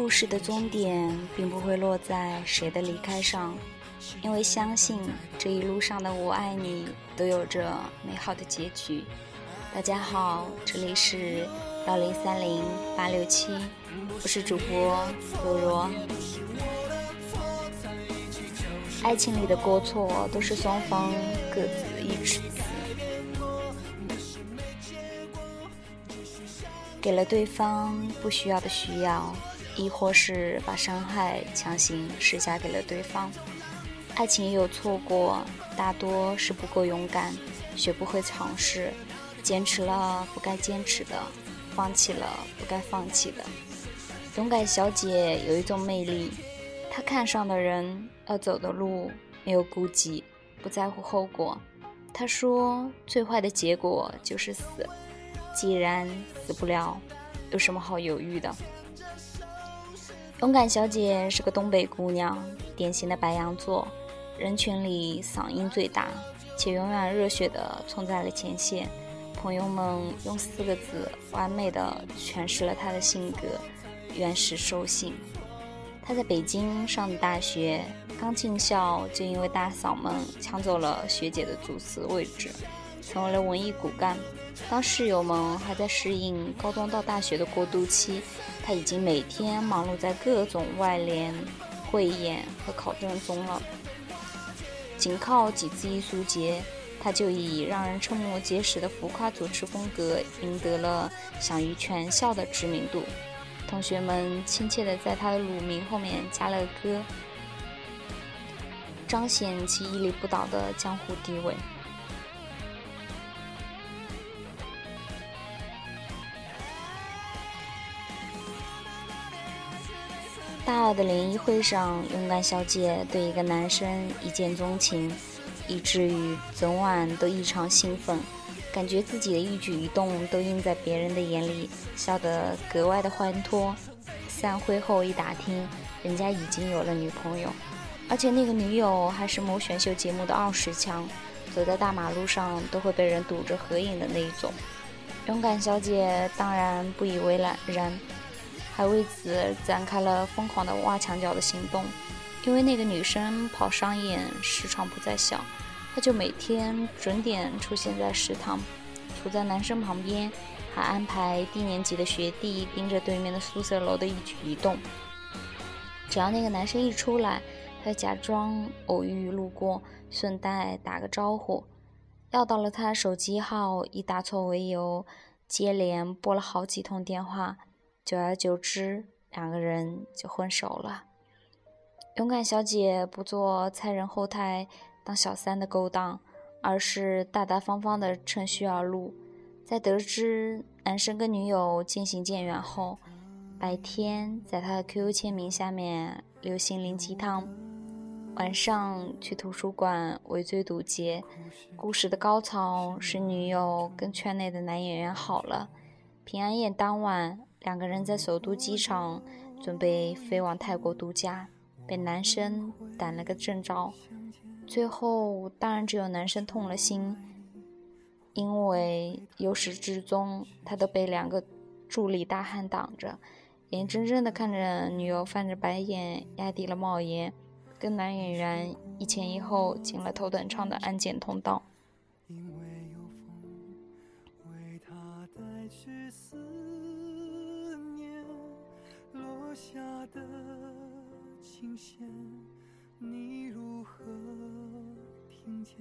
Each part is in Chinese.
故事的终点并不会落在谁的离开上，因为相信这一路上的我爱你都有着美好的结局。大家好，这里是幺零三零八六七，我是主播若若。爱情里的过错都是双方各自一尺子，给了对方不需要的需要。亦或是把伤害强行施加给了对方，爱情也有错过，大多是不够勇敢，学不会尝试，坚持了不该坚持的，放弃了不该放弃的。勇敢小姐有一种魅力，她看上的人要走的路没有顾忌，不在乎后果。她说：“最坏的结果就是死，既然死不了，有什么好犹豫的？”勇敢小姐是个东北姑娘，典型的白羊座，人群里嗓音最大，且永远热血地冲在了前线。朋友们用四个字完美的诠释了她的性格：原始兽性。她在北京上的大学，刚进校就因为大嗓门抢走了学姐的主持位置，成为了文艺骨干。当室友们还在适应高中到大学的过渡期，他已经每天忙碌在各种外联、汇演和考证中了。仅靠几次艺术节，他就以让人瞠目结舌的浮夸主持风格赢得了享誉全校的知名度。同学们亲切地在他的乳名后面加了个“哥”，彰显其屹立不倒的江湖地位。大二的联谊会上，勇敢小姐对一个男生一见钟情，以至于整晚都异常兴奋，感觉自己的一举一动都映在别人的眼里，笑得格外的欢脱。散会后一打听，人家已经有了女朋友，而且那个女友还是某选秀节目的二十强，走在大马路上都会被人堵着合影的那一种。勇敢小姐当然不以为然。还为此展开了疯狂的挖墙脚的行动，因为那个女生跑商演时长不在校，她就每天准点出现在食堂，处在男生旁边，还安排低年级的学弟盯着对面的宿舍楼的一举一动。只要那个男生一出来，她假装偶遇路过，顺带打个招呼，要到了他的手机号，以打错为由，接连拨了好几通电话。久而久之，两个人就混熟了。勇敢小姐不做猜人后台当小三的勾当，而是大大方方的趁虚而入。在得知男生跟女友渐行渐远后，白天在他的 QQ 签名下面留心灵鸡汤，晚上去图书馆围追堵截。故事的高潮是女友跟圈内的男演员好了。平安夜当晚。两个人在首都机场准备飞往泰国度假，被男生逮了个正着。最后当然只有男生痛了心，因为由始至终他都被两个助理大汉挡着，眼睁睁地看着女友翻着白眼压低了帽檐，跟男演员一前一后进了头等舱的安检通道。因为有风为他带去思落下的琴弦你如何听见？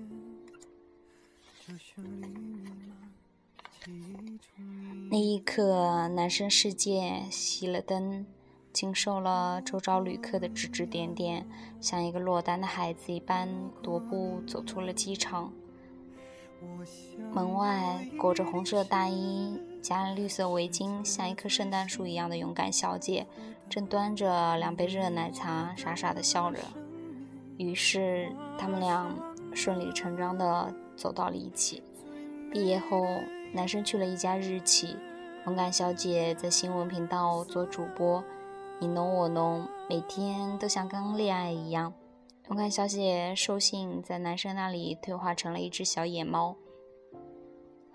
那一刻，男生世界熄了灯，经受了周遭旅客的指指点点，像一个落单的孩子一般踱步走出了机场。门外裹着红色大衣、夹了绿色围巾，像一棵圣诞树一样的勇敢小姐，正端着两杯热奶茶，傻傻的笑着。于是，他们俩顺理成章地走到了一起。毕业后，男生去了一家日企，勇敢小姐在新闻频道做主播，你侬我侬，每天都像刚恋爱一样。勇敢小姐兽性在男生那里退化成了一只小野猫。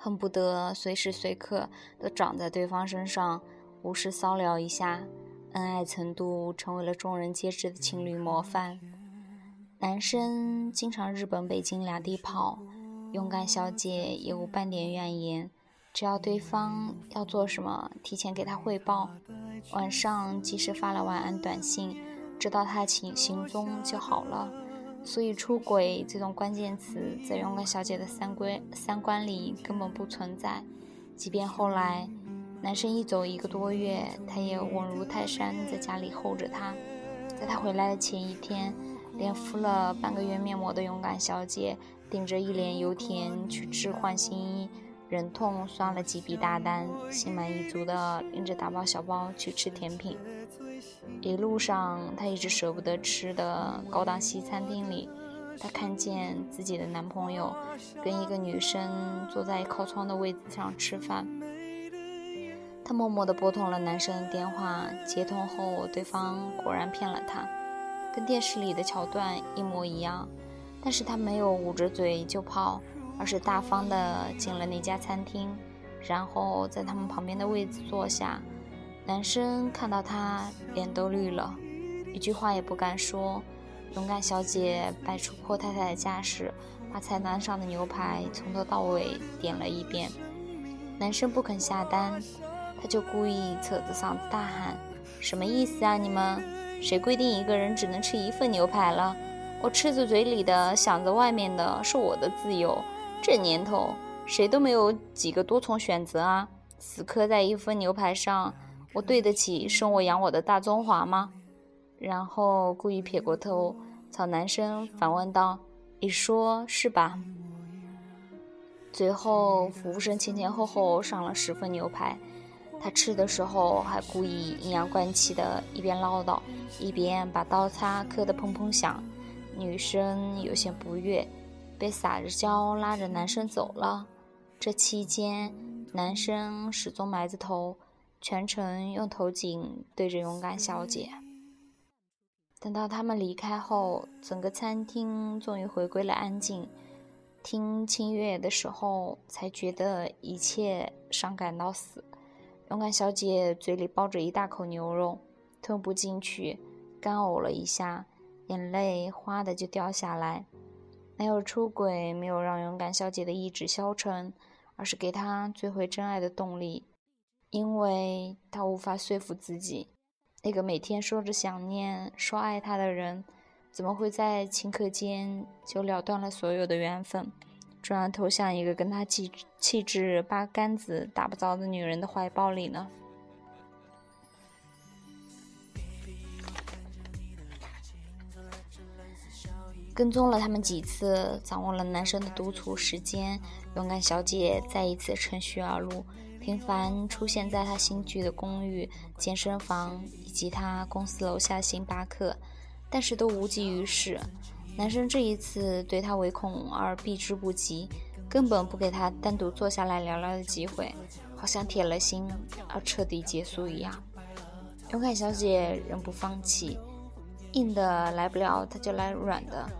恨不得随时随刻都长在对方身上，无事骚扰一下，恩爱程度成为了众人皆知的情侣模范。男生经常日本、北京两地跑，勇敢小姐也无半点怨言。只要对方要做什么，提前给他汇报，晚上及时发了晚安短信，知道他行行踪就好了。所以，出轨这种关键词在勇敢小姐的三观三观里根本不存在。即便后来男生一走一个多月，她也稳如泰山，在家里候着他。在他回来的前一天，连敷了半个月面膜的勇敢小姐，顶着一脸油田去置换新衣。忍痛刷了几笔大单，心满意足地拎着大包小包去吃甜品。一路上，她一直舍不得吃的高档西餐厅里，她看见自己的男朋友跟一个女生坐在靠窗的位子上吃饭。她默默地拨通了男生的电话，接通后，对方果然骗了她，跟电视里的桥段一模一样。但是她没有捂着嘴就跑。而是大方地进了那家餐厅，然后在他们旁边的位子坐下。男生看到他，脸都绿了，一句话也不敢说。勇敢小姐摆出阔太太的架势，把菜单上的牛排从头到尾点了一遍。男生不肯下单，他就故意扯着嗓子大喊：“什么意思啊？你们谁规定一个人只能吃一份牛排了？我吃着嘴里的，想着外面的，是我的自由。”这年头，谁都没有几个多重选择啊！死磕在一份牛排上，我对得起生我养我的大中华吗？然后故意撇过头，朝男生反问道：“你说是吧？”最后，服务生前前后后上了十份牛排，他吃的时候还故意阴阳怪气的，一边唠叨，一边把刀叉磕得砰砰响。女生有些不悦。被撒着娇拉着男生走了。这期间，男生始终埋着头，全程用头颈对着勇敢小姐。等到他们离开后，整个餐厅终于回归了安静。听清乐的时候，才觉得一切伤感到死。勇敢小姐嘴里抱着一大口牛肉，吞不进去，干呕了一下，眼泪哗的就掉下来。没有出轨没有让勇敢小姐的意志消沉，而是给她追回真爱的动力，因为她无法说服自己，那个每天说着想念、说爱她的人，怎么会在顷刻间就了断了所有的缘分，转而投向一个跟她气气质八竿子打不着的女人的怀抱里呢？跟踪了他们几次，掌握了男生的独处时间，勇敢小姐再一次趁虚而入，频繁出现在他新居的公寓、健身房以及他公司楼下星巴克，但是都无济于事。男生这一次对她唯恐而避之不及，根本不给她单独坐下来聊聊的机会，好像铁了心要彻底结束一样。勇敢小姐仍不放弃，硬的来不了，她就来软的。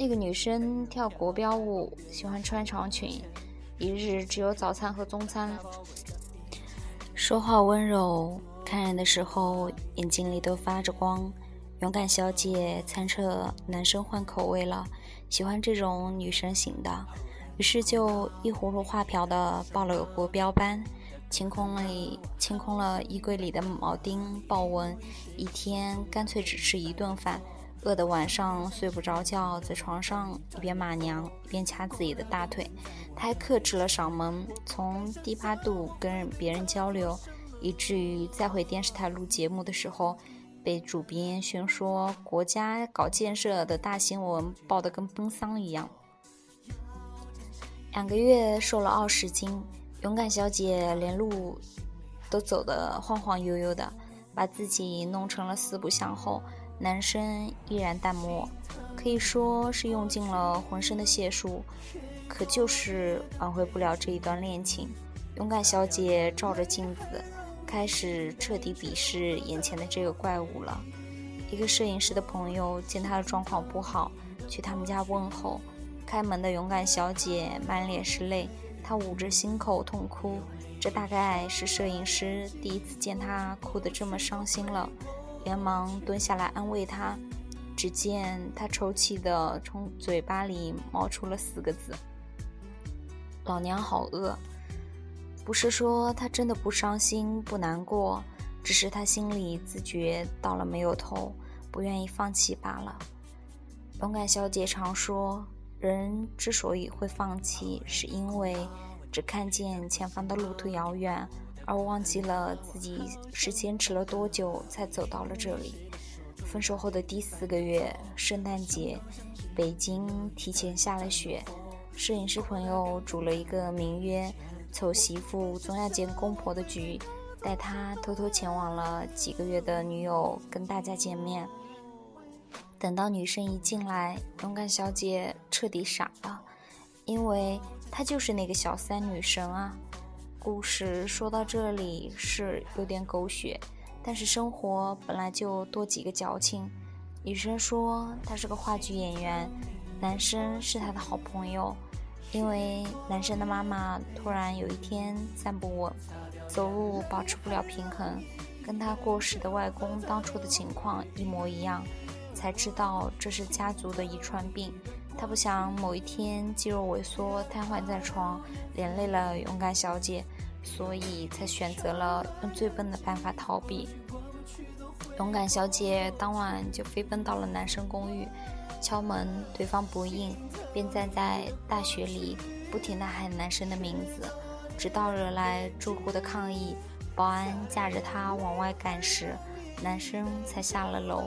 那个女生跳国标舞，喜欢穿长裙，一日只有早餐和中餐。说话温柔，看人的时候眼睛里都发着光。勇敢小姐猜测男生换口味了，喜欢这种女生型的，于是就一葫芦画瓢的报了个国标班，清空了清空了衣柜里的铆钉豹纹，一天干脆只吃一顿饭。饿得晚上睡不着觉，在床上一边骂娘一边掐自己的大腿。他还克制了嗓门，从低八度跟别人交流，以至于再回电视台录节目的时候，被主编宣说国家搞建设的大新闻报得跟奔丧一样。两个月瘦了二十斤，勇敢小姐连路都走得晃晃悠悠的，把自己弄成了四不像后。男生依然淡漠，可以说是用尽了浑身的解数，可就是挽回不了这一段恋情。勇敢小姐照着镜子，开始彻底鄙视眼前的这个怪物了。一个摄影师的朋友见她的状况不好，去他们家问候。开门的勇敢小姐满脸是泪，她捂着心口痛哭。这大概是摄影师第一次见她哭得这么伤心了，连忙蹲下来安慰她。只见她抽泣的从嘴巴里冒出了四个字：“老娘好饿。”不是说她真的不伤心不难过，只是她心里自觉到了没有头，不愿意放弃罢了。勇敢小姐常说，人之所以会放弃，是因为。只看见前方的路途遥远，而忘记了自己是坚持了多久才走到了这里。分手后的第四个月，圣诞节，北京提前下了雪。摄影师朋友组了一个名曰“丑媳妇总要见公婆”的局，带他偷偷前往了几个月的女友跟大家见面。等到女生一进来，勇敢小姐彻底傻了。因为她就是那个小三女神啊！故事说到这里是有点狗血，但是生活本来就多几个矫情。女生说她是个话剧演员，男生是她的好朋友。因为男生的妈妈突然有一天站不稳，走路保持不了平衡，跟他过世的外公当初的情况一模一样，才知道这是家族的遗传病。他不想某一天肌肉萎缩瘫痪在床，连累了勇敢小姐，所以才选择了用最笨的办法逃避。勇敢小姐当晚就飞奔到了男生公寓，敲门，对方不应，便站在大雪里不停地喊男生的名字，直到惹来住户的抗议，保安架着他往外赶时，男生才下了楼，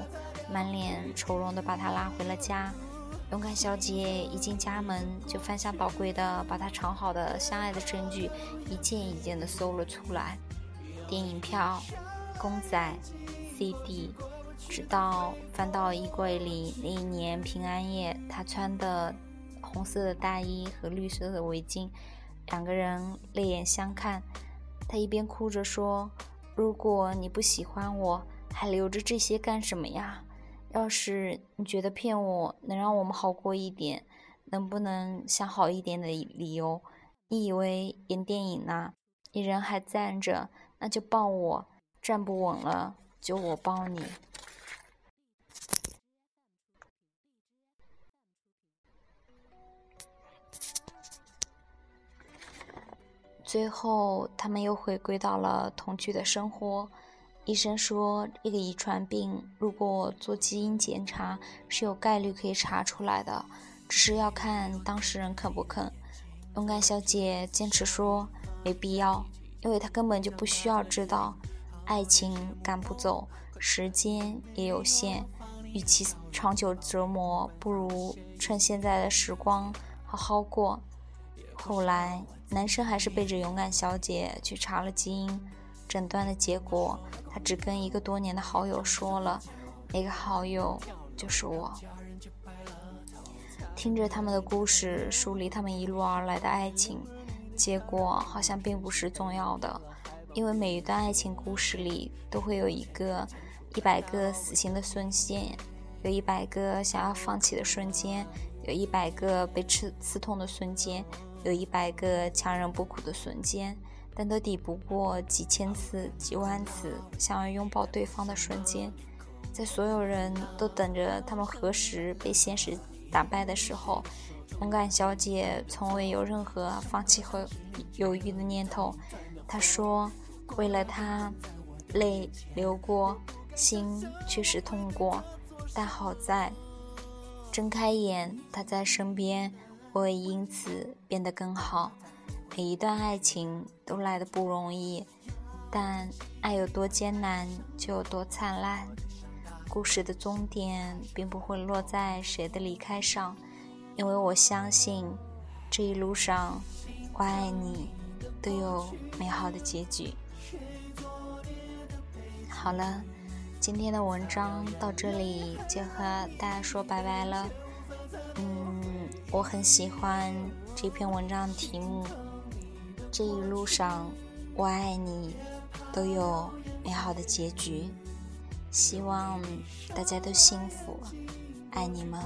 满脸愁容地把他拉回了家。勇敢小姐一进家门，就翻箱倒柜的把她藏好的相爱的证据一件一件的搜了出来，电影票、公仔、CD，直到翻到衣柜里那一年平安夜她穿的红色的大衣和绿色的围巾，两个人泪眼相看。她一边哭着说：“如果你不喜欢我，还留着这些干什么呀？”要是你觉得骗我能让我们好过一点，能不能想好一点的理由？你以为演电影呢？你人还站着，那就抱我；站不稳了，就我抱你。最后，他们又回归到了同居的生活。医生说，这个遗传病如果做基因检查是有概率可以查出来的，只是要看当事人肯不肯。勇敢小姐坚持说没必要，因为她根本就不需要知道。爱情赶不走，时间也有限，与其长久折磨，不如趁现在的时光好好过。后来，男生还是背着勇敢小姐去查了基因。诊断的结果，他只跟一个多年的好友说了，那个好友就是我。听着他们的故事，梳理他们一路而来的爱情，结果好像并不是重要的，因为每一段爱情故事里都会有一个一百个死心的瞬间，有一百个想要放弃的瞬间，有一百个被刺刺痛的瞬间，有一百个强忍不哭的瞬间。但都抵不过几千次、几万次想要拥抱对方的瞬间。在所有人都等着他们何时被现实打败的时候，勇敢小姐从未有任何放弃和犹豫的念头。她说：“为了他，泪流过，心确实痛过，但好在睁开眼，他在身边，我也因此变得更好。”每一段爱情都来的不容易，但爱有多艰难就有多灿烂。故事的终点并不会落在谁的离开上，因为我相信这一路上我爱你都有美好的结局。好了，今天的文章到这里就和大家说拜拜了。嗯，我很喜欢这篇文章的题目。这一路上，我爱你，都有美好的结局。希望大家都幸福，爱你们。